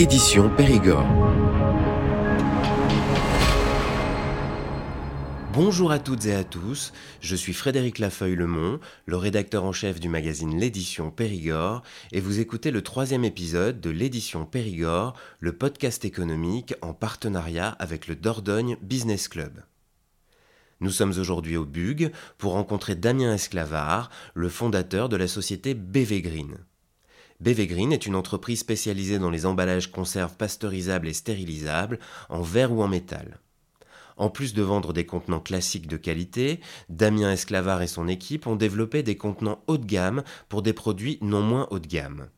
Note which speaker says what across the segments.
Speaker 1: édition Périgord. Bonjour à toutes et à tous, je suis Frédéric Lafeuille-Lemont, le rédacteur en chef du magazine L'édition Périgord, et vous écoutez le troisième épisode de L'édition Périgord, le podcast économique en partenariat avec le Dordogne Business Club. Nous sommes aujourd'hui au Bug pour rencontrer Damien Esclavard, le fondateur de la société BV Green. BV Green est une entreprise spécialisée dans les emballages conserves pasteurisables et stérilisables en verre ou en métal. En plus de vendre des contenants classiques de qualité, Damien Esclavard et son équipe ont développé des contenants haut de gamme pour des produits non moins haut de gamme.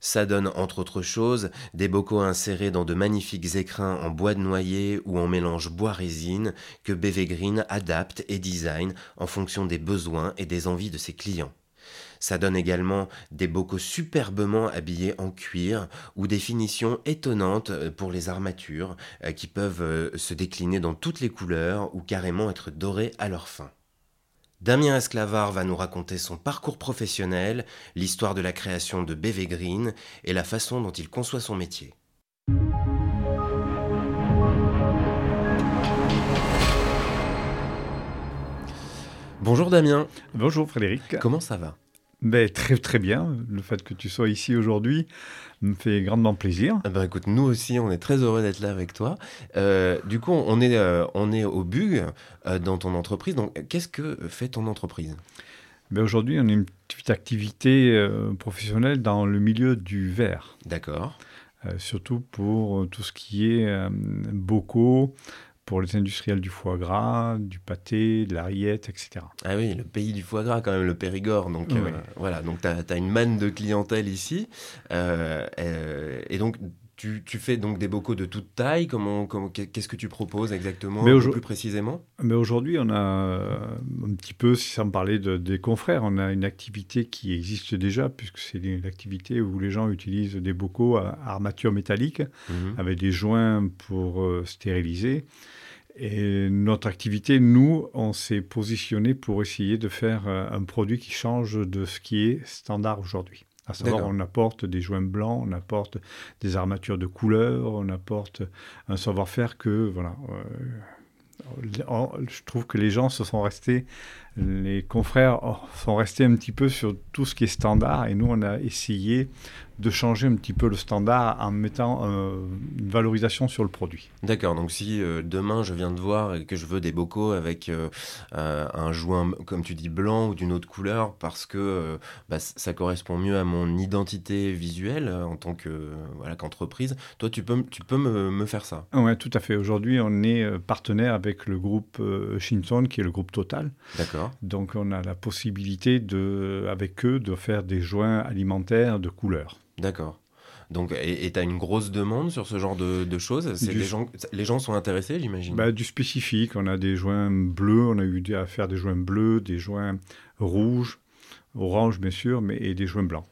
Speaker 1: Ça donne entre autres choses des bocaux insérés dans de magnifiques écrins en bois de noyer ou en mélange bois-résine que BV Green adapte et design en fonction des besoins et des envies de ses clients. Ça donne également des bocaux superbement habillés en cuir ou des finitions étonnantes euh, pour les armatures euh, qui peuvent euh, se décliner dans toutes les couleurs ou carrément être dorées à leur fin. Damien Esclavard va nous raconter son parcours professionnel, l'histoire de la création de BV Green et la façon dont il conçoit son métier. Bonjour Damien.
Speaker 2: Bonjour Frédéric.
Speaker 1: Comment ça va?
Speaker 2: Ben, très très bien. Le fait que tu sois ici aujourd'hui me fait grandement plaisir.
Speaker 1: Eh ben, écoute, nous aussi, on est très heureux d'être là avec toi. Euh, du coup, on est, euh, on est au BUG euh, dans ton entreprise. Donc, qu'est-ce que fait ton entreprise?
Speaker 2: Ben, Aujourd'hui, on a une petite activité professionnelle dans le milieu du verre.
Speaker 1: D'accord.
Speaker 2: surtout pour tout ce qui est bocaux, pour les industriels du foie gras, du pâté, de la rillette, etc.
Speaker 1: Ah oui, le pays du foie gras quand même, le Périgord. Donc euh, voilà, donc tu as, une manne de clientèle ici. Euh, euh, et donc tu, tu, fais donc des bocaux de toute taille. Comment, comment qu'est-ce que tu proposes exactement, mais plus précisément?
Speaker 2: Mais aujourd'hui, on a un petit peu, sans parler de, des confrères, on a une activité qui existe déjà, puisque c'est une activité où les gens utilisent des bocaux à armature métallique mhm. avec des joints pour stériliser. Et notre activité, nous, on s'est positionné pour essayer de faire euh, un produit qui change de ce qui est standard aujourd'hui. À savoir, on apporte des joints blancs, on apporte des armatures de couleur, on apporte un savoir-faire que, voilà, euh, je trouve que les gens se sont restés, les confrères sont restés un petit peu sur tout ce qui est standard et nous, on a essayé de changer un petit peu le standard en mettant euh, une valorisation sur le produit.
Speaker 1: D'accord, donc si euh, demain je viens de voir et que je veux des bocaux avec euh, un joint, comme tu dis, blanc ou d'une autre couleur, parce que bah, ça correspond mieux à mon identité visuelle en tant que voilà, qu'entreprise, toi tu peux, tu peux me, me faire ça?
Speaker 2: Oui, tout à fait. Aujourd'hui, on est partenaire avec le groupe Shinson, qui est le groupe Total.
Speaker 1: D'accord.
Speaker 2: Donc on a la possibilité, de, avec eux, de faire des joints alimentaires de couleur.
Speaker 1: D'accord. Donc, et tu as une grosse demande sur ce genre de, choses? Gens, Les gens sont intéressés, j'imagine?
Speaker 2: Bah, Du spécifique. On a des joints bleus, on a eu à faire des joints bleus, des joints rouges, orange bien sûr, mais, et des joints blancs.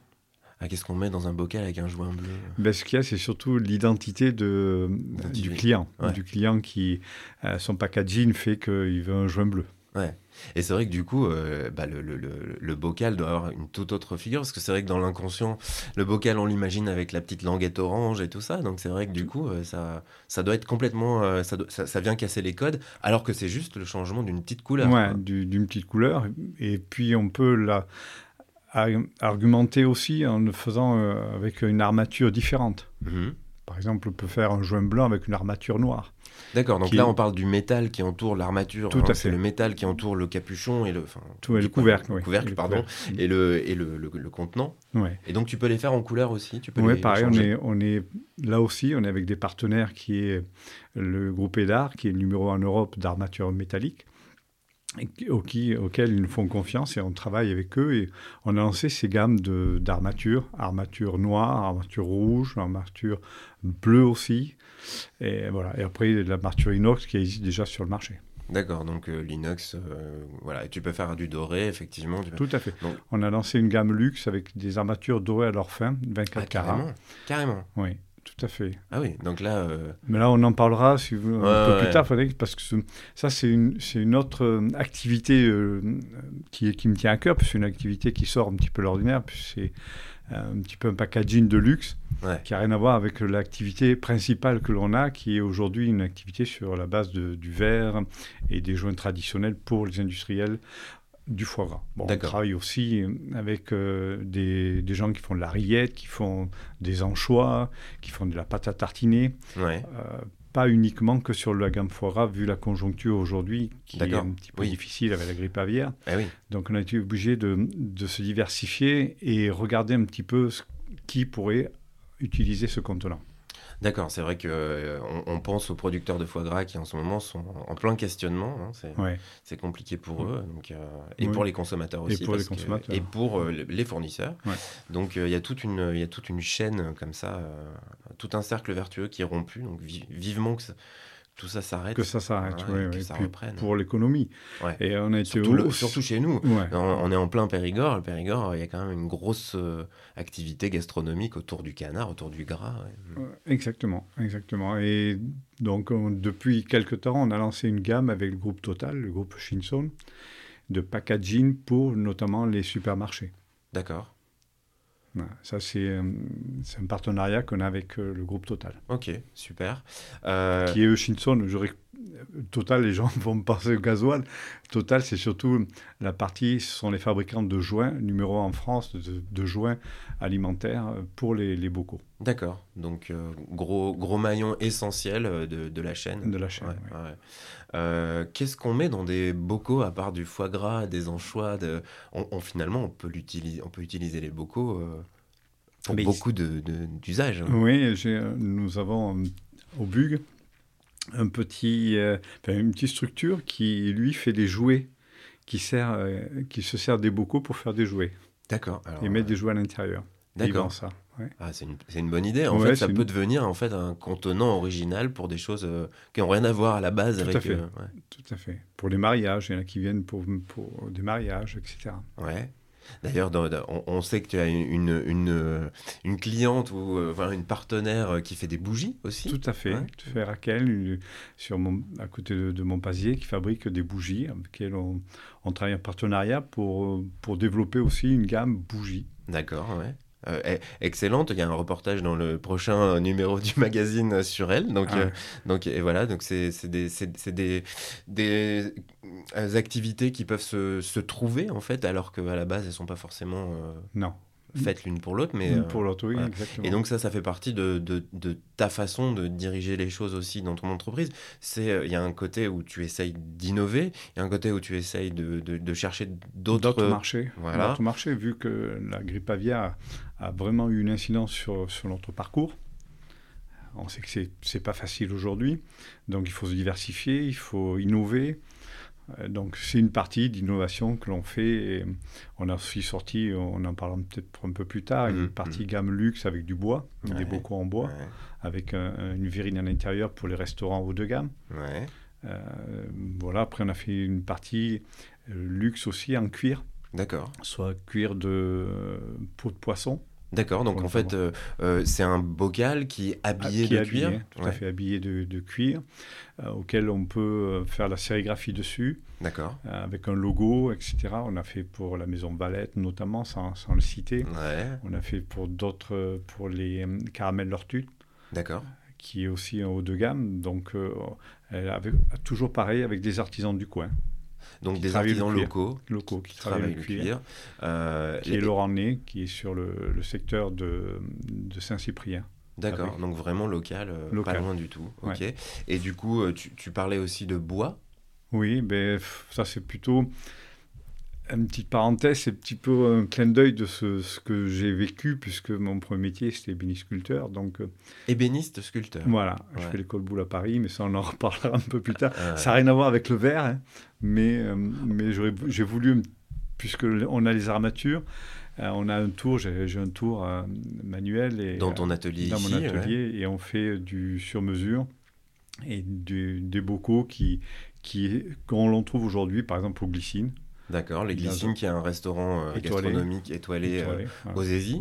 Speaker 1: Ah, Qu'est-ce qu'on met dans un bocal avec un joint bleu?
Speaker 2: Ben, Ce qu'il y a, c'est surtout l'identité de, du client. Du client qui, euh, son packaging fait qu'il veut un joint bleu.
Speaker 1: Ouais. Et c'est vrai que du coup, euh, bah, le, le, le, bocal doit avoir une toute autre figure, parce que c'est vrai que dans l'inconscient, le bocal, on l'imagine avec la petite languette orange et tout ça. Donc c'est vrai que du coup, euh, ça, ça doit être complètement. Euh, ça, ça, vient casser les codes, alors que c'est juste le changement d'une petite couleur.
Speaker 2: Ouais, d'une petite couleur. Et puis on peut la argumenter aussi en le faisant avec une armature différente. Mmh Par exemple, on peut faire un joint blanc avec une armature noire.
Speaker 1: D'accord, donc là on parle du métal qui entoure l'armature. Tout hein, à fait. C'est le métal qui entoure le capuchon et le, enfin,
Speaker 2: Tout, le couvercle,
Speaker 1: le couvercle, pardon, et le et le, le, contenant. Ouais. Et donc tu peux les faire en couleur aussi. Tu peux
Speaker 2: ouais, pareil. On est, on est là aussi, on est avec des partenaires qui est le groupe EDAR, qui est le numéro en Europe d'armature métallique auxquels ils nous font confiance et on travaille avec eux et on a lancé ces gammes d'armature, armature noire, armature rouge, armature bleue aussi, et voilà. Et après l'armature inox qui existe déjà sur le marché.
Speaker 1: D'accord, donc euh, l'inox, euh, voilà, et tu peux faire du doré, effectivement.
Speaker 2: Tout à fait. On a lancé une gamme luxe avec des armatures dorées à leur fin, 24 ah, carats.
Speaker 1: Carrément, carrément.
Speaker 2: Oui. Tout à fait.
Speaker 1: Ah oui, donc là. Euh,
Speaker 2: Mais là, on en parlera si vous, un peu plus tard, parce que ça, c'est une, une, autre euh, activité euh, qui, qui, me tient à cœur, c'est une activité qui sort un petit peu l'ordinaire, c'est un petit peu un packaging de luxe qui n'a rien à voir avec l'activité principale que l'on a, qui est aujourd'hui une activité sur la base de, du verre et des joints traditionnels pour les industriels du foie gras. Bon, on travaille aussi avec euh, des, des, gens qui font de la rillette, qui font des anchois, qui font de la pâte à tartiner. Ouais. Euh, pas uniquement que sur la gamme foie gras, vu la conjoncture aujourd'hui qui est un petit peu difficile avec la grippe aviaire. Eh oui. Donc on a été obligé de, de, se diversifier et regarder un petit peu qui pourrait utiliser ce contenant.
Speaker 1: D'accord, c'est vrai qu'on euh, on pense aux producteurs de foie gras qui en ce moment sont en plein questionnement. Hein, c'est compliqué pour eux donc, euh, et pour les consommateurs aussi.
Speaker 2: Et pour les consommateurs.
Speaker 1: et pour euh, les fournisseurs. Donc il y, a toute une, y a toute une chaîne comme ça, tout un cercle vertueux qui est rompu. Donc vivement que tout ça s'arrête.
Speaker 2: Que ça s'arrête, oui. ça reprenne. Pour l'économie.
Speaker 1: Et on a été surtout, surtout chez nous. On, est en plein Périgord. Le Périgord, il y a quand même une grosse euh, activité gastronomique autour du canard, autour du gras.
Speaker 2: Exactement, exactement. Et donc, depuis quelques temps, on a lancé une gamme avec le groupe Total, le groupe Shinson, de packaging pour notamment les supermarchés.
Speaker 1: D'accord.
Speaker 2: Ça, euh, c'est un partenariat qu'on a avec euh, le groupe Total.
Speaker 1: Ok, super.
Speaker 2: Euh, Qui est Shinson. Total, les gens vont penser au gasoil. Total, c'est surtout la partie, ce sont les fabricants de joints, numéro en France, de, joints alimentaires pour les, les bocaux.
Speaker 1: D'accord. Donc, gros, gros maillon essentiel de, de, la chaîne.
Speaker 2: De la chaîne,
Speaker 1: Qu'est-ce qu'on met dans des bocaux à part du foie gras, des anchois de... on, Finalement, on peut, on peut utiliser les bocaux pour beaucoup d'usages. De,
Speaker 2: hein. Oui, nous avons au BUG un petit, euh, une petite structure qui, lui, fait des jouets, qui, sert, euh, qui se sert des bocaux pour faire des jouets.
Speaker 1: D'accord.
Speaker 2: Et mettre des jouets à l'intérieur.
Speaker 1: D'accord. ça. Ah, c'est une, une, bonne idée. En fait, ça peut devenir en fait un contenant original pour des choses euh, qui n'ont rien à voir à la base
Speaker 2: Tout
Speaker 1: avec.
Speaker 2: À fait. Tout à fait. Pour les mariages, il y en a qui viennent pour, pour des mariages, etc.
Speaker 1: Ouais. D'ailleurs, on, sait que tu as une, une, une cliente ou euh, enfin, une partenaire qui fait des bougies aussi.
Speaker 2: Tout à fait. Tu fais Raquel, sur mon, à côté de, de Montpazier, qui fabrique des bougies, avec lesquelles on, on, travaille en partenariat pour, pour développer aussi une gamme bougies.
Speaker 1: D'accord, ouais. Euh, excellente. Il y a un reportage dans le prochain numéro du magazine sur elle. Donc, ah euh, donc et voilà, donc c'est des, des, des, euh, activités qui peuvent se, se, trouver en fait, alors qu'à la base elles sont pas forcément.
Speaker 2: non
Speaker 1: faites l'une pour l'autre. Mais,
Speaker 2: pour l'autre, oui, exactement.
Speaker 1: Et donc ça, ça fait partie de, de, de, ta façon de diriger les choses aussi dans ton entreprise. C'est Il y a un côté où tu essayes d'innover, il y a un côté où tu essayes de, de chercher d'autres
Speaker 2: marchés. Voilà. D'autres marchés, vu que la grippe aviaire a vraiment eu une incidence sur, sur notre parcours. On sait que c'est n'est pas facile aujourd'hui, donc il faut se diversifier, il faut innover. Euh, donc c'est une partie d'innovation que l'on fait. on a aussi sorti, on en parlera peut-être un peu plus tard, une mmh, partie mmh. gamme luxe avec du bois, des bocaux en bois, avec une virine à l'intérieur pour les restaurants haut de gamme. Euh, voilà, après on a fait une partie euh, luxe aussi en cuir.
Speaker 1: D'accord.
Speaker 2: Soit cuir de peau de poisson.
Speaker 1: D'accord, donc en fait, euh, euh, c'est un bocal qui est habillé de cuir.
Speaker 2: Tout à fait habillé de, cuir, euh, auquel on peut faire la sérigraphie dessus.
Speaker 1: D'accord.
Speaker 2: avec un logo, etc. On a fait pour la maison Valette, notamment, sans, sans le citer. On a fait pour d'autres, pour les caramels Lortut.
Speaker 1: D'accord.
Speaker 2: Qui est aussi un haut de gamme. Donc, elle avait, toujours pareil, avec des artisans du coin.
Speaker 1: Donc des artisans locaux,
Speaker 2: locaux qui, travaillent, le cuir. Euh, qui est Laurent Ney, qui est sur le, secteur de, de Saint-Cyprien.
Speaker 1: D'accord, donc vraiment local, euh, pas loin du tout. Ok. Et du coup, euh, tu, tu, parlais aussi de bois?
Speaker 2: Oui, ben, ça c'est plutôt une petite parenthèse, c'est un petit peu un clin d'œil de ce, ce que j'ai vécu, puisque mon premier métier, c'était ébéniste-sculpteur. Donc, euh,
Speaker 1: Ébéniste-sculpteur
Speaker 2: Voilà, je fais l'école boule à Paris, mais ça, on en reparlera un peu plus tard. Ah ça n'a rien à voir avec le verre, hein, mais, euh, mais j'ai voulu, puisque on a les armatures, euh, on a un tour, j'ai un tour manuel. Et,
Speaker 1: dans ton atelier
Speaker 2: Dans
Speaker 1: mon
Speaker 2: atelier, et on fait du sur-mesure et des bocaux qui, qui, qu'on l'on trouve aujourd'hui, par exemple, au glycine.
Speaker 1: D'accord, les Glycines, qui est un restaurant euh, gastronomique étoilé, euh, aux Zézi.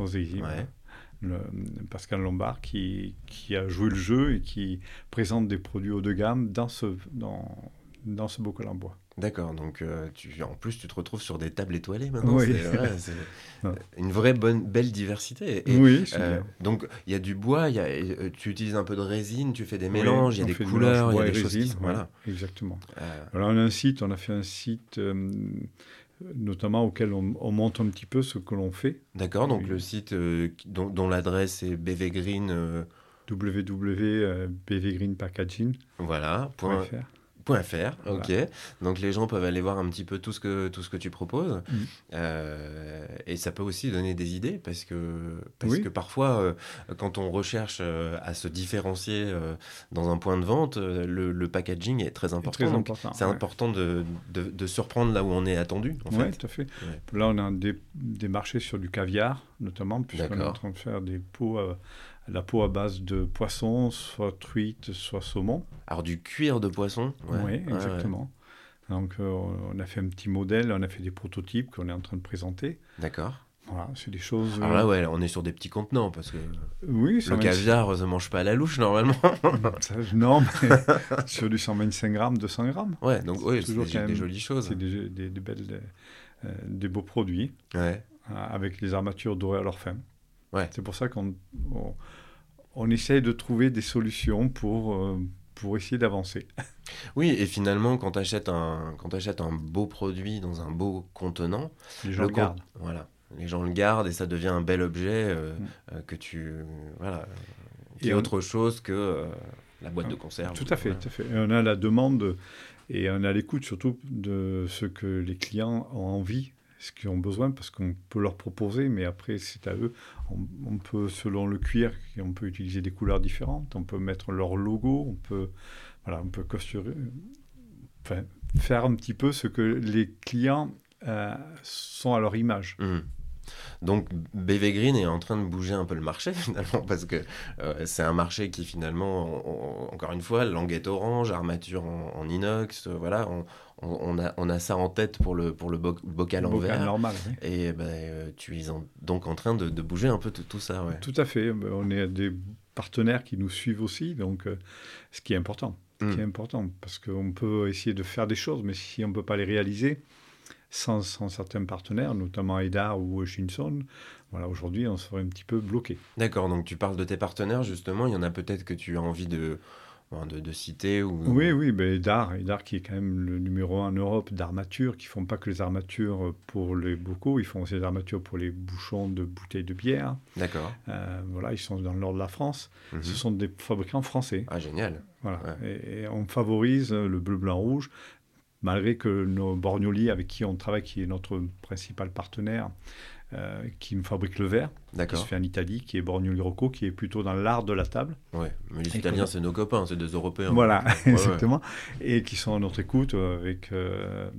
Speaker 2: Pascal Lombard qui, qui, a joué le jeu et qui présente des produits haut de gamme dans ce, dans, dans ce bocal en bois.
Speaker 1: D'accord, donc euh, tu, en plus tu te retrouves sur des tables étoilées maintenant. Oui. C'est une vraie bonne, belle diversité.
Speaker 2: oui,
Speaker 1: euh, Donc il y a du bois, y a, euh, tu utilises un peu de résine, tu fais des mélanges, il y a des couleurs, il y a des résine, choses
Speaker 2: voilà. Exactement. Alors on a un site, on a fait un site notamment auquel on, montre un petit peu ce que l'on fait.
Speaker 1: D'accord, donc le site dont, dont l'adresse est bvgreen
Speaker 2: www.bvgreenpackaging.
Speaker 1: Voilà, point, .fr, ok. Donc les gens peuvent aller voir un petit peu tout ce que, tout ce que tu proposes. Mm. Euh, et ça peut aussi donner des idées parce que, parce que parfois, euh, quand on recherche euh, à se différencier dans un point de vente, le, packaging est très important. C'est important de, de, de, surprendre là où on est attendu.
Speaker 2: Oui, tout à fait. Là, on a des, des, marchés sur du caviar, notamment, puisqu'on est en train de faire des pots la peau à base de poisson, soit truite, soit saumon.
Speaker 1: Alors du cuir de poisson
Speaker 2: Oui, exactement. Donc euh, on a fait un petit modèle, on a fait des prototypes qu'on est en train de présenter.
Speaker 1: D'accord.
Speaker 2: Voilà, c'est des choses.
Speaker 1: Alors là, ouais, on est sur des petits contenants parce que oui, le caviar ne se mange pas à la louche normalement.
Speaker 2: non, mais sur du 125 grammes, 200 grammes.
Speaker 1: Ouais, donc oui, c'est des, jolies choses.
Speaker 2: C'est des, des, belles, euh, des beaux produits.
Speaker 1: Ouais.
Speaker 2: avec les armatures dorées à leur fin. Ouais. C'est pour ça qu'on on, essaye de trouver des solutions pour, euh, pour essayer d'avancer.
Speaker 1: Oui, et finalement, quand tu achètes, un, quand achètes un beau produit dans un beau contenant,
Speaker 2: les gens le, gardent.
Speaker 1: Voilà, les gens le gardent et ça devient un bel objet euh, mm. euh, que tu. voilà, qui est autre chose que la boîte de ah, conserve.
Speaker 2: Tout à fait, tout à fait. on a la demande et on a l'écoute surtout de ce que les clients ont envie ce qu'ils ont besoin parce qu'on peut leur proposer, mais après c'est à eux. On, peut, selon le cuir, on peut utiliser des couleurs différentes, on peut mettre leur logo, on peut, voilà, on peut costurer, faire un petit peu ce que les clients euh, sont à leur image.
Speaker 1: Mmh. Donc BV Green est en train de bouger un peu le marché finalement parce que euh, c'est un marché qui finalement, encore une fois, languette orange, armature en, inox, euh, voilà, a, on a ça en tête pour le, pour le bocal en verre.
Speaker 2: normal,
Speaker 1: Et ben, euh, tu es donc en train de, bouger un peu tout, ça.
Speaker 2: Tout à fait. On est des partenaires qui nous suivent aussi, donc ce qui est important. Ce qui est hmm. important parce qu'on peut essayer de faire des choses, mais si on ne peut pas les réaliser, sans, certains partenaires, notamment EDA ou Shinson, voilà, aujourd'hui, on serait un petit peu bloqué.
Speaker 1: D'accord, donc tu parles de tes partenaires, justement, il y en a peut-être que tu as envie de, de, citer ou...
Speaker 2: Oui, oui, ben Edar, Edar qui est quand même le numéro un en Europe d'armature, qui font pas que les armatures pour les bocaux, ils font aussi des armatures pour les bouchons de bouteilles de bière.
Speaker 1: D'accord.
Speaker 2: Euh, voilà, ils sont dans le nord de la France. Mhm. Ce sont des fabricants français.
Speaker 1: Ah, génial.
Speaker 2: Voilà, et, et, on favorise le bleu, blanc, rouge malgré que nos Borgnoli, avec qui on travaille, qui est notre principal partenaire, euh, qui nous fabrique le verre, qui se fait en Italie, qui est Borgnoli Rocco, qui est plutôt dans l'art de la table.
Speaker 1: Ouais, mais les Italiens, c'est nos copains, c'est des Européens.
Speaker 2: Voilà, exactement. Et qui sont à notre écoute. Euh, avec euh,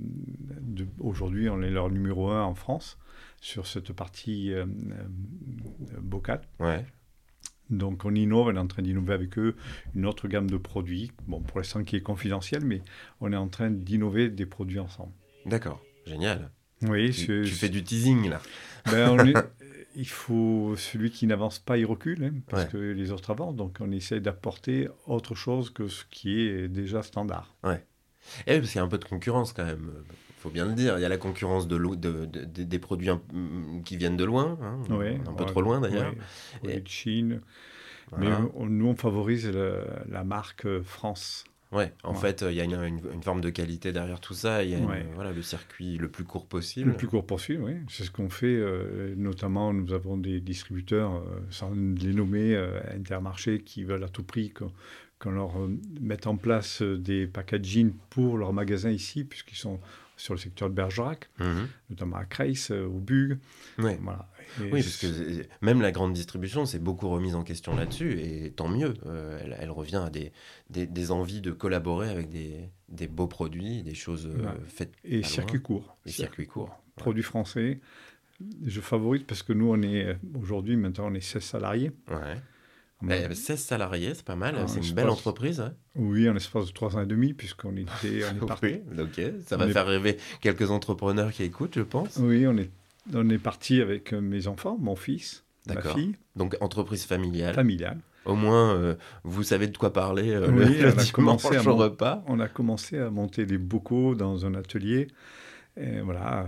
Speaker 2: Aujourd'hui, on est leur numéro un en France sur cette partie bocale.
Speaker 1: Ouais.
Speaker 2: Donc on innove, on est en train d'innover avec eux une autre gamme de produits, bon pour l'instant qui est confidentielle, mais on est en train d'innover des produits ensemble.
Speaker 1: D'accord, génial.
Speaker 2: Oui,
Speaker 1: tu, fais du teasing là.
Speaker 2: Ben, il faut celui qui n'avance pas, il recule, hein, parce que les autres avancent. Donc on essaie d'apporter autre chose que ce qui est déjà standard.
Speaker 1: Ouais. Et eh parce qu'il y a un peu de concurrence quand même faut bien le dire. Il y a la concurrence de, de, de des produits qui viennent de loin, hein, un peu trop loin d'ailleurs.
Speaker 2: et de Chine. Mais nous, on favorise la marque France.
Speaker 1: Ouais, en fait, il y a une, une, forme de qualité derrière tout ça. Il y a voilà, le circuit le plus court possible.
Speaker 2: Le plus court possible, oui. C'est ce qu'on fait. Euh, notamment, nous avons des distributeurs, euh, sans les nommer, euh, Intermarché, qui veulent à tout prix qu'on leur mette en place des packaging pour leurs magasins ici, puisqu'ils sont sur le secteur de Bergerac, mhm. notamment à Creis, euh, au Bug.
Speaker 1: Oui. oui, parce que euh, même la grande distribution s'est beaucoup remise en question là-dessus, et tant mieux. Euh, elle, revient à des, des, envies de collaborer avec des, des beaux produits, des choses faites.
Speaker 2: Et circuit court.
Speaker 1: Et circuit court.
Speaker 2: Produits français. Je favorise parce que nous, on est aujourd'hui, maintenant, on est 16 salariés.
Speaker 1: Ouais. 16 salariés, c'est pas mal, ah, c'est une belle entreprise.
Speaker 2: Oui, en espace de 3 ans et demi, puisqu'on était, on est parti.
Speaker 1: ok, ça va faire rêver quelques entrepreneurs qui écoutent, je pense.
Speaker 2: Oui, on est, on est parti avec euh, mes enfants, mon fils, ma fille.
Speaker 1: Donc entreprise familiale.
Speaker 2: Familiale.
Speaker 1: Au moins, vous savez de quoi parler oui, le, on a commencé à repas.
Speaker 2: On a commencé à monter des bocaux dans un atelier. Et voilà,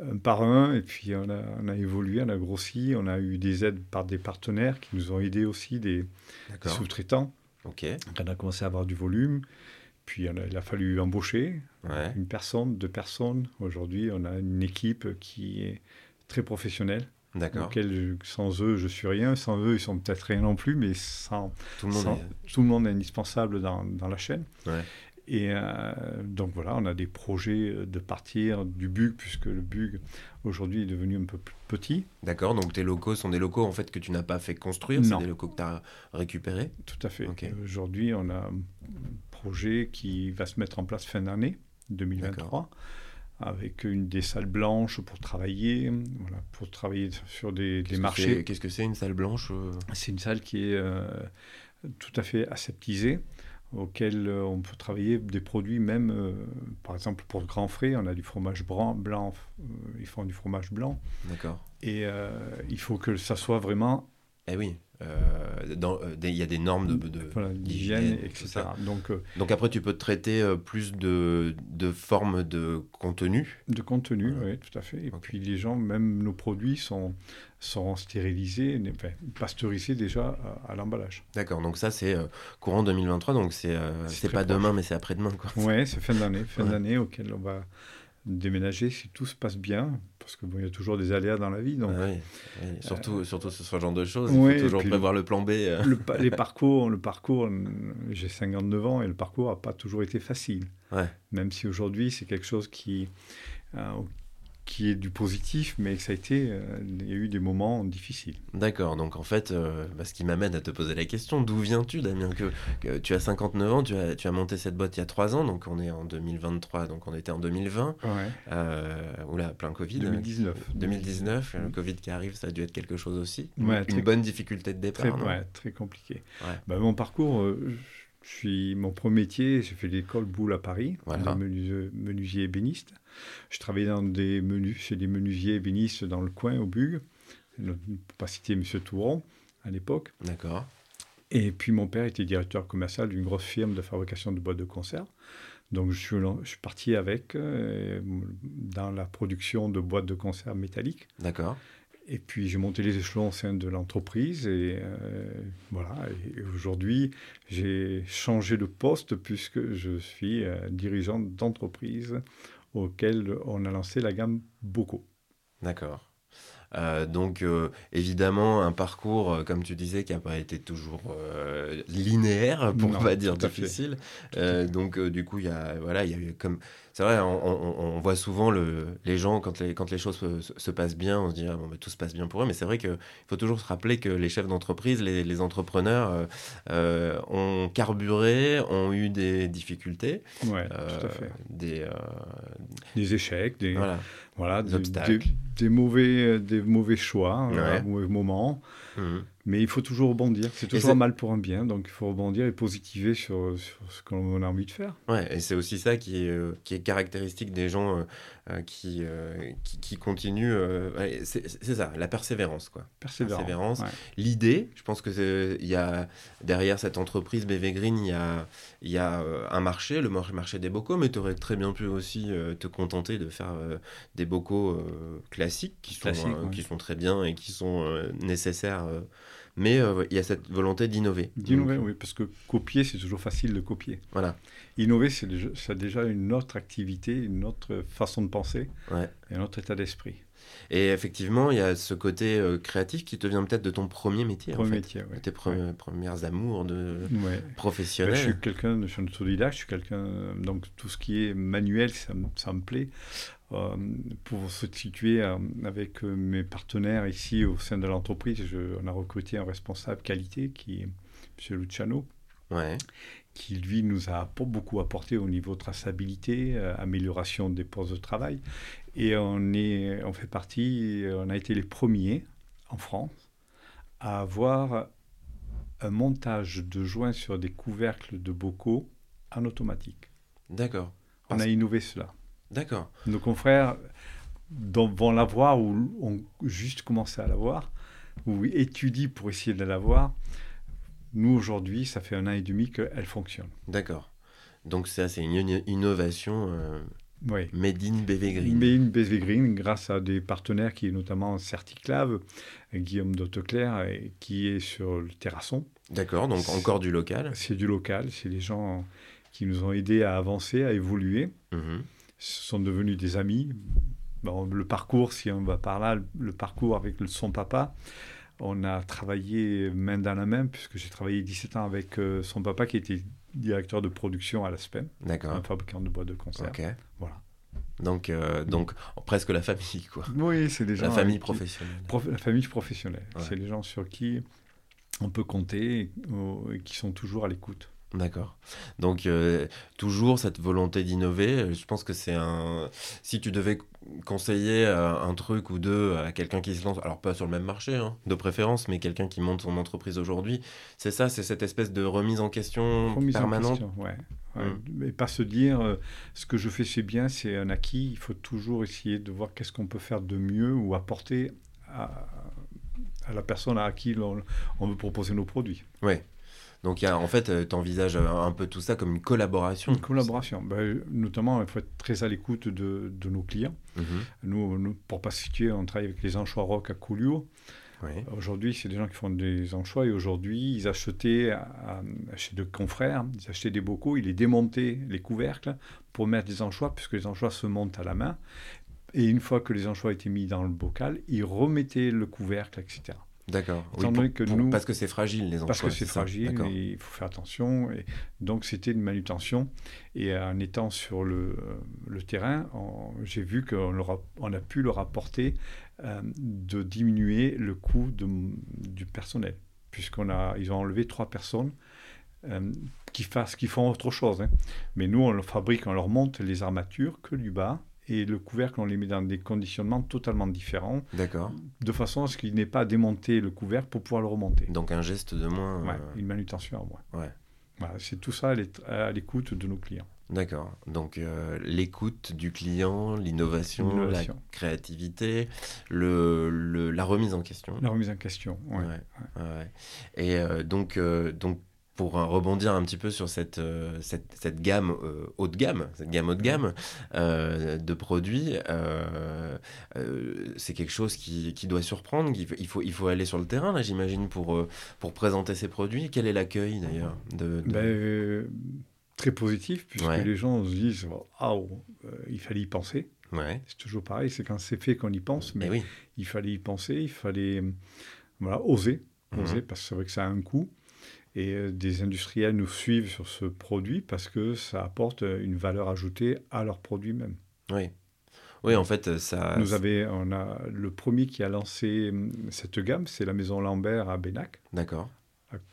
Speaker 2: un par un, et puis on a, on a, évolué, on a grossi, on a eu des aides par des partenaires qui nous ont aidés aussi, des, sous-traitants.
Speaker 1: Ok.
Speaker 2: On a commencé à avoir du volume, puis il a fallu embaucher une personne, deux personnes. Aujourd'hui, on a une équipe qui est très professionnelle.
Speaker 1: D'accord.
Speaker 2: Sans eux, je suis rien. Sans eux, ils sont peut-être rien non plus, mais sans
Speaker 1: tout le monde,
Speaker 2: est... tout le monde est indispensable dans, dans la chaîne.
Speaker 1: Ouais.
Speaker 2: Et euh, donc voilà, on a des projets de partir du BUG, puisque le BUG aujourd'hui est devenu un peu plus petit.
Speaker 1: D'accord, donc tes locaux sont des locaux en fait que tu n'as pas fait construire, c'est des locaux que tu as récupérés
Speaker 2: Tout à fait. Aujourd'hui, on a un projet qui va se mettre en place fin d'année 2023 avec une des salles blanches pour travailler, voilà, pour travailler sur des, des marchés.
Speaker 1: Qu'est-ce que c'est une salle blanche euh?
Speaker 2: C'est une salle qui est euh, tout à fait aseptisée auquel euh, on peut travailler des produits même, euh, par exemple pour grand frais, on a du fromage blanc, blanc euh, ils font du fromage blanc.
Speaker 1: D'accord.
Speaker 2: Et il faut que ça soit vraiment...
Speaker 1: Eh oui, il y a des normes de,
Speaker 2: d'hygiène, etc.
Speaker 1: Donc, Donc après, tu peux traiter plus de, de formes de contenu.
Speaker 2: De contenu, oui, tout à fait. Et puis les gens, même nos produits sont seront stérilisés, enfin, pasteurisés déjà à, l'emballage.
Speaker 1: D'accord, donc ça c'est euh, courant 2023, donc c'est euh, pas demain mais c'est après-demain.
Speaker 2: Oui, c'est fin d'année, fin d'année auquel on va déménager si tout se passe bien, parce qu'il bon, y a toujours des aléas dans la vie. Donc,
Speaker 1: ah oui, Surtout, surtout ce genre de choses, il faut toujours prévoir le, plan B.
Speaker 2: Euh. Le, les parcours, le parcours j'ai 59 ans et le parcours n'a pas toujours été facile.
Speaker 1: Ouais.
Speaker 2: Même si aujourd'hui c'est quelque chose qui, qui est du positif, mais ça a été, euh, il y a eu des moments difficiles.
Speaker 1: D'accord, donc en fait, euh, bah, ce qui m'amène à te poser la question, d'où viens-tu, Damien que, Tu as 59 ans, tu as, tu as monté cette boîte il y a 3 ans, donc on est en 2023, donc on était en 2020.
Speaker 2: Ouais.
Speaker 1: Euh, oula, plein Covid.
Speaker 2: 2019.
Speaker 1: 2019, le Covid qui arrive, ça a dû être quelque chose aussi.
Speaker 2: Ouais,
Speaker 1: une bonne difficulté de départ.
Speaker 2: Très, ouais, très compliqué. Bah, mon parcours, je suis, mon premier métier, j'ai fait l'école Boulle à Paris, voilà. menuisier ébéniste. Je travaillais dans des menus, chez des menuisiers ébénistes dans le coin, au Bug. ne pas citer M. Touron à l'époque.
Speaker 1: D'accord.
Speaker 2: Et puis mon père était directeur commercial d'une grosse firme de fabrication de boîtes de conserve. Donc je suis, je suis parti avec euh, dans la production de boîtes de conserve métalliques.
Speaker 1: D'accord.
Speaker 2: Et puis j'ai monté les échelons au sein de l'entreprise et euh, voilà. Et aujourd'hui, j'ai changé de poste puisque je suis euh, dirigeant d'entreprise auquel on a lancé la gamme Boko.
Speaker 1: D'accord. Euh, donc évidemment un parcours, comme tu disais, qui n'a pas été toujours linéaire, pour ne pas dire difficile. donc du coup, il y a voilà, il y a eu comme c'est vrai, on, voit souvent le, les gens, quand les, quand les choses se, passent bien, on se dit ah, bon, bah, tout se passe bien pour eux, mais c'est vrai qu'il faut toujours se rappeler que les chefs d'entreprise, les, entrepreneurs euh, euh, ont carburé, ont eu des difficultés,
Speaker 2: ouais, tout à fait.
Speaker 1: Des,
Speaker 2: des échecs, des,
Speaker 1: voilà,
Speaker 2: voilà
Speaker 1: des, obstacles.
Speaker 2: Des, mauvais, des mauvais choix, des mauvais moments. Mmh. Mais il faut toujours rebondir. C'est toujours un mal pour un bien, donc il faut rebondir et positiver sur, sur ce qu'on a envie de faire.
Speaker 1: Ouais, et c'est aussi ça qui est, euh, qui est caractéristique des gens euh, euh, qui, qui, continuent. c'est ça, la persévérance, quoi.
Speaker 2: Persévérance.
Speaker 1: L'idée, je pense que il y a derrière cette entreprise BV Green, il y a, y a un marché, le marché des bocaux, mais tu aurais très bien pu aussi te contenter de faire des bocaux classiques qui sont, qui sont très bien et qui sont nécessaires mais euh, il y a cette volonté d'innover.
Speaker 2: D'innover, oui, parce que copier, c'est toujours facile de copier.
Speaker 1: Voilà.
Speaker 2: Innover, c'est déjà, déjà, une autre activité, une autre façon de penser
Speaker 1: ouais.
Speaker 2: et un autre état d'esprit.
Speaker 1: Et effectivement, il y a ce côté euh, créatif qui te vient peut-être de ton premier métier.
Speaker 2: Premier
Speaker 1: en fait.
Speaker 2: métier, oui.
Speaker 1: Tes premières amours de professionnels.
Speaker 2: Ben, je suis quelqu'un, je suis autodidacte, je suis quelqu'un, donc tout ce qui est manuel, ça, ça me plaît. Euh, pour se situer euh, avec euh, mes partenaires ici au sein de l'entreprise, on a recruté un responsable qualité qui est M. Luciano. qui lui nous a beaucoup apporté au niveau traçabilité, amélioration des postes de travail. Et on, est, on fait partie, on a été les premiers en France à avoir un montage de joints sur des couvercles de bocaux en automatique.
Speaker 1: D'accord.
Speaker 2: On a innové cela.
Speaker 1: D'accord.
Speaker 2: Nos confrères vont l'avoir ou ont juste commencé à l'avoir, ou étudient pour essayer de l'avoir. Nous, aujourd'hui, ça fait un an et demi qu'elle fonctionne.
Speaker 1: D'accord. Donc ça, c'est une innovation euh,
Speaker 2: oui.
Speaker 1: made in BV Green.
Speaker 2: Made in BV Green, grâce à des partenaires qui est notamment Certiclave, Guillaume Dauteclair, qui est sur le terrasson.
Speaker 1: D'accord, donc encore du local.
Speaker 2: C'est du local, c'est les gens qui nous ont aidés à avancer, à évoluer. Mhm. Sont devenus des amis. Bon, le parcours, si on va par là, le parcours avec son papa, on a travaillé main dans la main, puisque j'ai travaillé 17 ans avec euh, son papa qui était directeur de production à l'ASPEN, un fabricant de boîtes de concert.
Speaker 1: Ok. Voilà. Donc, euh, donc presque la famille, quoi.
Speaker 2: Oui, c'est des gens.
Speaker 1: La famille professionnelle.
Speaker 2: la famille professionnelle. C'est les gens sur qui on peut compter et qui sont toujours à l'écoute.
Speaker 1: D'accord. Donc euh, toujours cette volonté d'innover. Je pense que c'est un. Si tu devais conseiller euh, un truc ou deux à quelqu'un qui se lance, alors pas sur le même marché, hein, de préférence, mais quelqu'un qui monte son entreprise aujourd'hui, c'est ça, c'est cette espèce de remise en question permanente. En
Speaker 2: ouais. Mais mmh. pas se dire euh, ce que je fais c'est bien, c'est un acquis. Il faut toujours essayer de voir qu'est-ce qu'on peut faire de mieux ou apporter à, à la personne à qui on, veut proposer nos produits.
Speaker 1: Oui. Donc, y a, en fait, euh, tu envisages un peu tout ça comme une collaboration.
Speaker 2: Une collaboration. Ben, notamment, il faut être très à l'écoute de, de, nos clients. Mhm. Nous, nous, pour pas situer, on travaille avec les anchois rock à Couliou. Aujourd'hui, c'est des gens qui font des anchois et aujourd'hui, ils achetaient chez deux confrères, ils achetaient des bocaux, ils les démontaient, les couvercles, pour mettre des anchois, puisque les anchois se montent à la main. Et une fois que les anchois étaient mis dans le bocal, ils remettaient le couvercle, etc.
Speaker 1: D'accord. parce que c'est fragile, les anchois.
Speaker 2: Parce que c'est fragile, il faut faire attention. Et donc, c'était une manutention. Et en étant sur le, le terrain, j'ai vu qu'on on a pu leur apporter euh, de diminuer le coût de, du personnel. Puisqu'ils ont enlevé trois personnes euh, qui, fassent, qui font autre chose. Hein. Mais nous, on leur fabrique, on leur monte les armatures que du bas et le couvercle, on les met dans des conditionnements totalement différents.
Speaker 1: D'accord.
Speaker 2: De façon à ce qu'il n'ait pas à démonter le couvercle pour pouvoir le remonter.
Speaker 1: Donc un geste de moins.
Speaker 2: Ouais, une manutention à moins.
Speaker 1: Ouais.
Speaker 2: Voilà, c'est tout ça à l'écoute de nos clients.
Speaker 1: D'accord. Donc euh, l'écoute du client, l'innovation, la créativité, le, la remise en question.
Speaker 2: La remise en question, oui.
Speaker 1: Ouais, ouais. Et euh, donc, euh, donc pour rebondir un petit peu sur cette, euh, cette, cette, gamme euh, haut de gamme, cette gamme haut de gamme euh, de produits, c'est quelque chose qui, qui, doit surprendre. Il faut, il faut aller sur le terrain, là, j'imagine, pour, pour présenter ces produits. Quel est l'accueil, d'ailleurs de,
Speaker 2: ben, Très positif, puisque les gens se disent Ah, il fallait y penser.
Speaker 1: Ouais.
Speaker 2: C'est toujours pareil, c'est quand c'est fait qu'on y pense, mais,
Speaker 1: eh oui.
Speaker 2: il fallait y penser, il fallait voilà, oser, mhm. oser parce que c'est vrai que ça a un coût. Et euh, des industriels nous suivent sur ce produit parce que ça apporte euh, une valeur ajoutée à leur produit même.
Speaker 1: Oui. Oui, en fait, ça.
Speaker 2: Nous avait, on a le premier qui a lancé hum, cette gamme, c'est la maison Lambert à Bénac.
Speaker 1: D'accord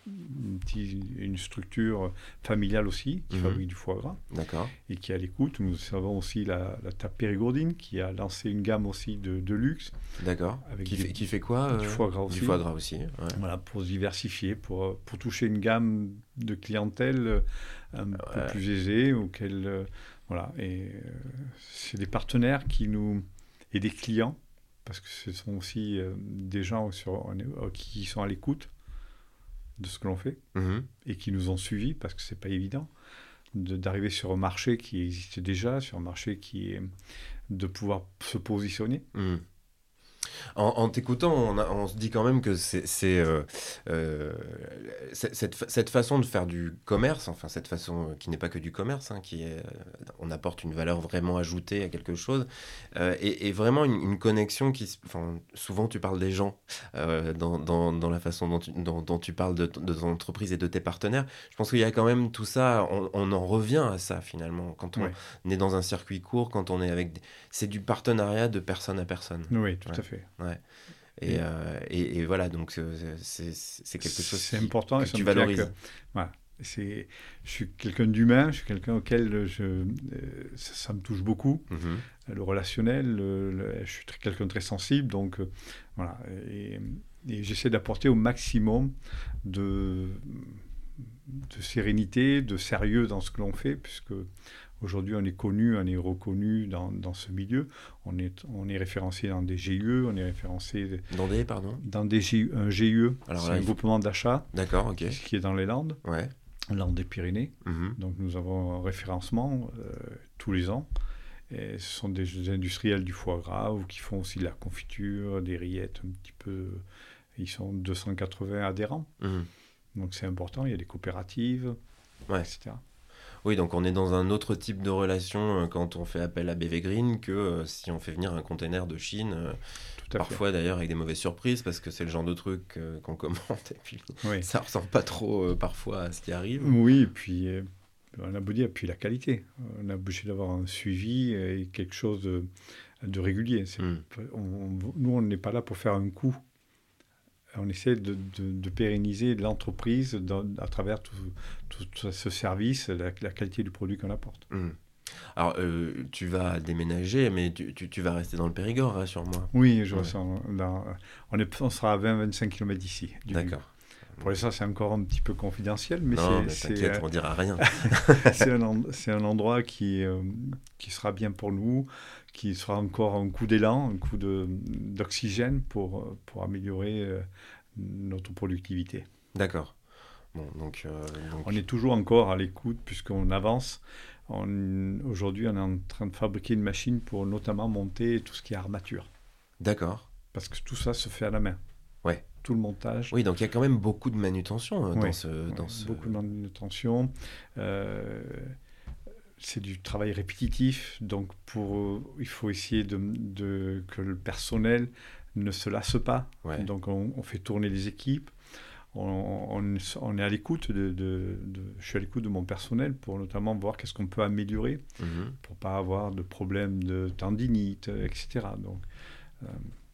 Speaker 2: une, structure familiale aussi, qui mhm. fabrique du foie gras.
Speaker 1: D'accord.
Speaker 2: Et qui est à l'écoute. Nous avons aussi la, la Périgourdine, qui a lancé une gamme aussi de, de luxe.
Speaker 1: D'accord. Qui, fait, qui fait quoi
Speaker 2: Du euh, foie gras aussi.
Speaker 1: Du foie gras aussi.
Speaker 2: Voilà, pour se diversifier, pour, pour toucher une gamme de clientèle euh, un peu plus aisée. Auquel, euh, voilà. Et c'est des partenaires qui nous. et des clients, parce que ce sont aussi des gens sur, qui sont à l'écoute de ce que l'on fait mhm. et qui nous ont suivis parce que c'est pas évident d'arriver sur un marché qui existe déjà, sur un marché qui est de pouvoir se positionner.
Speaker 1: Mhm. En, t'écoutant, on, se dit quand même que c'est euh, euh, cette, façon de faire du commerce, enfin cette façon qui n'est pas que du commerce, hein, qui est, euh, on apporte une valeur vraiment ajoutée à quelque chose, et, vraiment une, connexion qui, enfin, souvent tu parles des gens dans, la façon dont tu, dont, tu parles de, ton entreprise et de tes partenaires. Je pense qu'il y a quand même tout ça, on, en revient à ça finalement quand on est dans un circuit court, quand on est avec, c'est du partenariat de personne à personne.
Speaker 2: Oui, tout à fait.
Speaker 1: Ouais. Et, euh, et, et, voilà, donc c'est quelque chose
Speaker 2: c'est important que tu valorises. voilà. C'est, je suis quelqu'un d'humain, je suis quelqu'un auquel je, euh, ça, me touche beaucoup, mm-hmm. le relationnel, je suis quelqu'un de très sensible, donc euh, voilà, et, et j'essaie d'apporter au maximum de, de sérénité, de sérieux dans ce que l'on fait, puisque Aujourd'hui, on est connu, on est reconnu dans, dans, ce milieu. On est, on est référencé dans des GIE, on est référencé...
Speaker 1: Dans des, pardon
Speaker 2: Dans des GIE, un GIE, c'est un groupement d'achat.
Speaker 1: D'accord, ok.
Speaker 2: Qui est dans les Landes.
Speaker 1: Ouais.
Speaker 2: Landes des Pyrénées.
Speaker 1: Mhm.
Speaker 2: Donc nous avons un référencement euh, tous les ans. Et ce sont des industriels du foie gras ou qui font aussi de la confiture, des rillettes un petit peu. Ils sont 280 adhérents.
Speaker 1: Mhm.
Speaker 2: Donc c'est important. Il y a des coopératives,
Speaker 1: ouais.
Speaker 2: etc.
Speaker 1: Oui, donc on est dans un autre type de relation euh, quand on fait appel à BV Green que euh, si on fait venir un container de Chine. Euh, parfois d'ailleurs avec des mauvaises surprises parce que c'est le genre de truc qu'on commande et puis oui. ça ressemble pas trop parfois à ce qui arrive.
Speaker 2: Oui, et puis on a beau dire, puis la qualité. On a obligé d'avoir un suivi et quelque chose de, régulier. Hmm. nous, on n'est pas là pour faire un coup. On essaie de, pérenniser l'entreprise à travers tout, ce service, la, qualité du produit qu'on apporte.
Speaker 1: Hmm. Alors, euh, tu vas déménager, mais tu, vas rester dans le Périgord, rassure-moi.
Speaker 2: Oui, je on, on, sera à 20-25 km d'ici.
Speaker 1: D'accord.
Speaker 2: Pour l'instant, c'est encore un petit peu confidentiel, mais
Speaker 1: c'est. T'inquiète, on dira rien.
Speaker 2: c'est un, un, endroit qui, euh, qui sera bien pour nous, qui sera encore un coup d'élan, un coup d'oxygène pour, pour améliorer euh, notre productivité.
Speaker 1: D'accord. Bon, donc, euh, donc,
Speaker 2: On est toujours encore à l'écoute puisqu'on avance. Aujourd'hui, on est en train de fabriquer une machine pour notamment monter tout ce qui est armature.
Speaker 1: D'accord.
Speaker 2: Parce que tout ça se fait à la main.
Speaker 1: Ouais
Speaker 2: le montage.
Speaker 1: Oui, donc il y a quand même beaucoup de manutention euh, dans, ce, dans ce...
Speaker 2: Beaucoup de manutention. Euh, c'est du travail répétitif, donc pour, il faut essayer de, de que le personnel ne se lasse pas. Donc on, fait tourner les équipes. On, on, est à l'écoute de, de, je suis à l'écoute de mon personnel pour notamment voir qu'est-ce qu'on peut améliorer
Speaker 1: mhm.
Speaker 2: pour pas avoir de problèmes de tendinite, etc. Donc
Speaker 1: euh,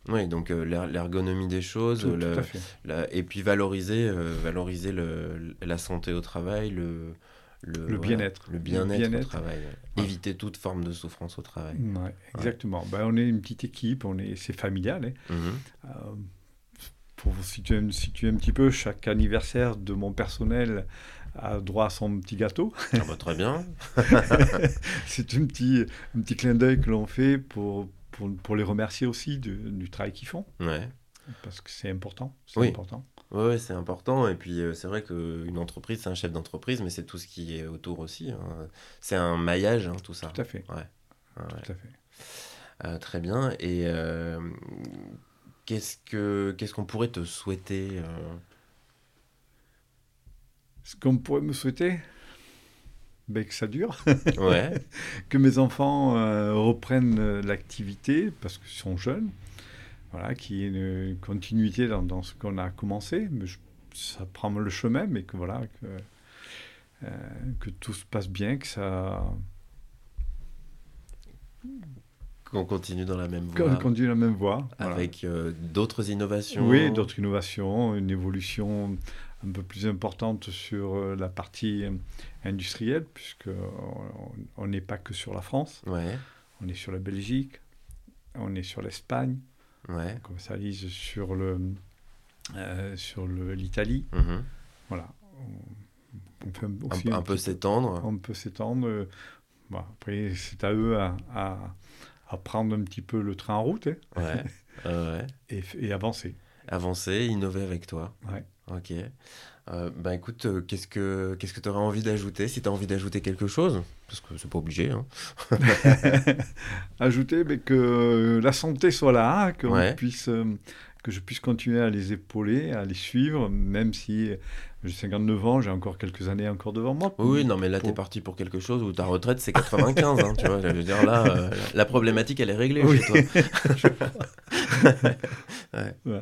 Speaker 1: oui, donc euh, l'ergonomie des choses, et puis valoriser, euh, valoriser le, la santé au travail, le,
Speaker 2: le, bien-être.
Speaker 1: Le bien-être au travail. Éviter toute forme de souffrance au travail.
Speaker 2: exactement. Ben, on est une petite équipe, on est, c'est familial. Hein. Euh, pour vous situer, situer, un petit peu, chaque anniversaire de mon personnel a droit à son petit gâteau.
Speaker 1: Ah bah, très bien.
Speaker 2: c'est un petit, un petit clin d'œil que l'on fait pour pour, pour, les remercier aussi du travail qu'ils font.
Speaker 1: Ouais.
Speaker 2: Parce que c'est important. C'est
Speaker 1: oui.
Speaker 2: important.
Speaker 1: Oui, c'est important. Et puis, euh, c'est vrai qu'une entreprise, c'est un chef d'entreprise, mais c'est tout ce qui est autour aussi. Hein. C'est un maillage, hein, tout ça.
Speaker 2: Tout à fait.
Speaker 1: Ouais.
Speaker 2: Tout à fait.
Speaker 1: Euh, très bien. Et euh, qu'est-ce que qu'est-ce qu'on pourrait te souhaiter
Speaker 2: Ce qu'on pourrait me souhaiter? Ben, que ça dure.
Speaker 1: Ouais.
Speaker 2: que mes enfants euh, reprennent euh, l'activité parce qu'ils sont jeunes. Voilà, qu'il y ait une continuité dans, dans ce qu'on a commencé. Mais ça prend le chemin, mais que voilà, que, euh, que tout se passe bien, que ça.
Speaker 1: Qu'on continue dans la même voie.
Speaker 2: Qu'on continue dans la même voie.
Speaker 1: Avec d'autres innovations.
Speaker 2: Oui, d'autres innovations, une évolution un peu plus importante sur euh, la partie euh, industrielle, puisqu'on n'est pas que sur la France.
Speaker 1: Ouais.
Speaker 2: On est sur la Belgique, on est sur l'Espagne,
Speaker 1: ouais.
Speaker 2: on commercialise sur le euh, sur l'Italie.
Speaker 1: Mm-hmm.
Speaker 2: Voilà.
Speaker 1: On, peut aussi un, peu s'étendre.
Speaker 2: On peut s'étendre. après, c'est à eux à, à, prendre un petit peu le train en route.
Speaker 1: Hein. Ouais.
Speaker 2: et, et avancer.
Speaker 1: Avancer, innover avec toi.
Speaker 2: Ouais.
Speaker 1: Ok. Euh, bah écoute, euh, qu'est-ce que qu'est-ce que tu aurais envie d'ajouter Si tu as envie d'ajouter quelque chose, parce que c'est pas obligé. Hein.
Speaker 2: Ajouter mais que la santé soit là, que, puisse, euh, que je puisse continuer à les épauler, à les suivre, même si j'ai 59 ans, j'ai encore quelques années encore devant moi.
Speaker 1: Oui, non, mais là, tu es parti pour quelque chose où ta retraite, c'est 95. hein, tu vois, je veux dire, là, euh, la problématique, elle est réglée chez toi.
Speaker 2: ouais.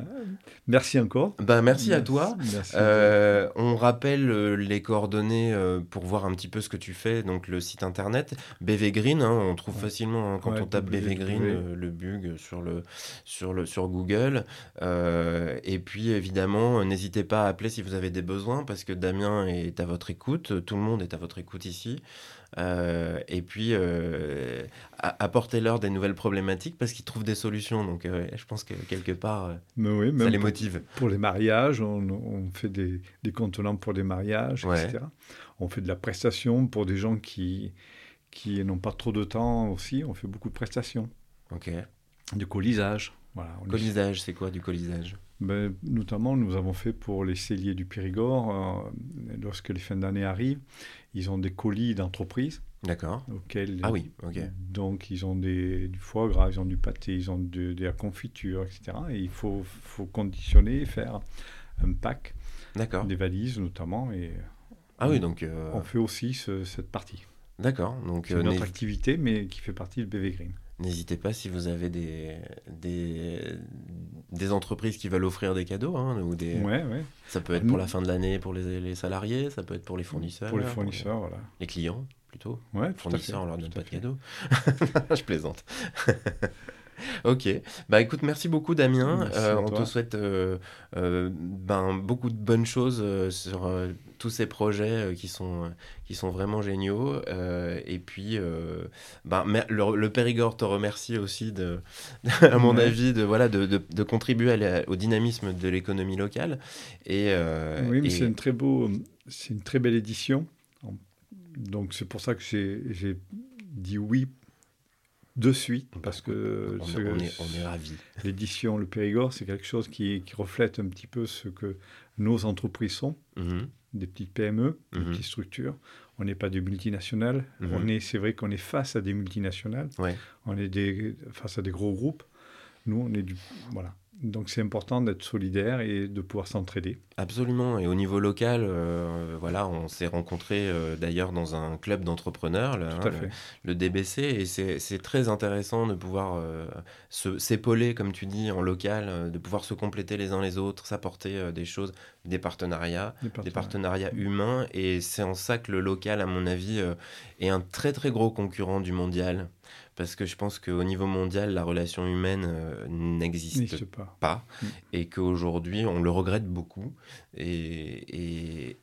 Speaker 2: Merci encore.
Speaker 1: Bah, merci, à toi. Euh, on rappelle euh, les coordonnées pour voir un petit peu ce que tu fais. Donc, le site internet, BV Green, hein, on trouve facilement hein, quand on tape BV Green le bug sur, le, sur, le, sur Google. et puis, évidemment, n'hésitez pas à appeler si vous avez des besoins parce que Damien est à votre écoute, tout le monde est à votre écoute ici. Euh, et puis, euh, apportez-leur des nouvelles problématiques parce qu'ils trouvent des solutions. Donc, euh, je pense que quelque part, oui, ça les motive.
Speaker 2: Pour, les mariages, on, fait des, des, contenants pour des mariages, etc. On fait de la prestation pour des gens qui, qui n'ont pas trop de temps aussi, on fait beaucoup de prestations.
Speaker 1: Ok.
Speaker 2: Du colisage. Voilà,
Speaker 1: colisage, c'est quoi du colisage?
Speaker 2: Ben, Notamment, nous avons fait pour les celliers du Périgord, euh, lorsque les fins d'année arrivent, ils ont des colis d'entreprise.
Speaker 1: D'accord. Ah oui, ok.
Speaker 2: Donc, ils ont des, du foie gras, ils ont du pâté, ils ont de, de la confiture, etc. Et il faut, faut conditionner, faire un pack.
Speaker 1: D'accord.
Speaker 2: Des valises, notamment. Et
Speaker 1: ah oui, donc. Euh,
Speaker 2: on fait aussi cette partie.
Speaker 1: D'accord. Donc,
Speaker 2: c'est euh, notre activité, mais qui fait partie de BV Green.
Speaker 1: N'hésitez pas si vous avez des, des, des, entreprises qui veulent offrir des cadeaux. Hein, ou des,
Speaker 2: ouais, ouais.
Speaker 1: Ça peut être pour la fin de l'année pour les, les, salariés, ça peut être pour les fournisseurs.
Speaker 2: Pour les fournisseurs,
Speaker 1: les,
Speaker 2: voilà.
Speaker 1: Les clients, plutôt.
Speaker 2: Ouais,
Speaker 1: les fournisseurs, on leur donne pas
Speaker 2: de
Speaker 1: cadeaux. Je plaisante. ok. Bah écoute, merci beaucoup Damien. Euh, on te souhaite euh, euh, ben, beaucoup de bonnes choses sur tous ces projets qui, sont, qui sont vraiment géniaux. et puis, ben, le, Périgord te remercie aussi, de, à mon avis, de, voilà, de, de, contribuer au dynamisme de l'économie locale. Et,
Speaker 2: oui, mais c'est une, très beau, une très belle édition. Donc c'est pour ça que j'ai dit oui de suite, parce que
Speaker 1: on, est, ravis.
Speaker 2: L'édition Le Périgord, c'est quelque chose qui, reflète un petit peu ce que nos entreprises sont, mhm. des petites PME, des mhm. petites structures. On n'est pas des multinationales. Mhm. On est, c'est vrai qu'on est face à des multinationales. On est des, face à des gros groupes. Nous, on est du, voilà. Donc c'est important d'être solidaire et de pouvoir s'entraider.
Speaker 1: Absolument. Et au niveau local, euh, voilà, on s'est rencontrés euh, d'ailleurs dans un club d'entrepreneurs, le, hein, le, DBC, et c'est très intéressant de pouvoir euh, s'épauler, comme tu dis, en local, de pouvoir se compléter les uns les autres, s'apporter des choses, des partenariats, des partenariats, humains. Et c'est en ça que le local, à mon avis, est un très très gros concurrent du mondial parce que je pense qu'au niveau mondial, la relation humaine euh, n'existe pas, pas mm. et qu'aujourd'hui, on le regrette beaucoup. Et, et,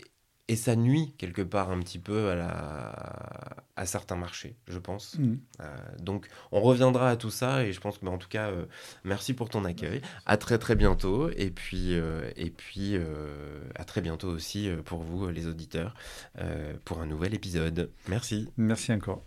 Speaker 1: et, ça nuit quelque part un petit peu à, la, à certains marchés, je pense. Mm. Euh, donc, on reviendra à tout ça et je pense que, bah, en tout cas, euh, merci pour ton accueil. À très très bientôt et puis, et puis à très bientôt aussi pour vous, les auditeurs, pour un nouvel épisode. Merci.
Speaker 2: Merci encore.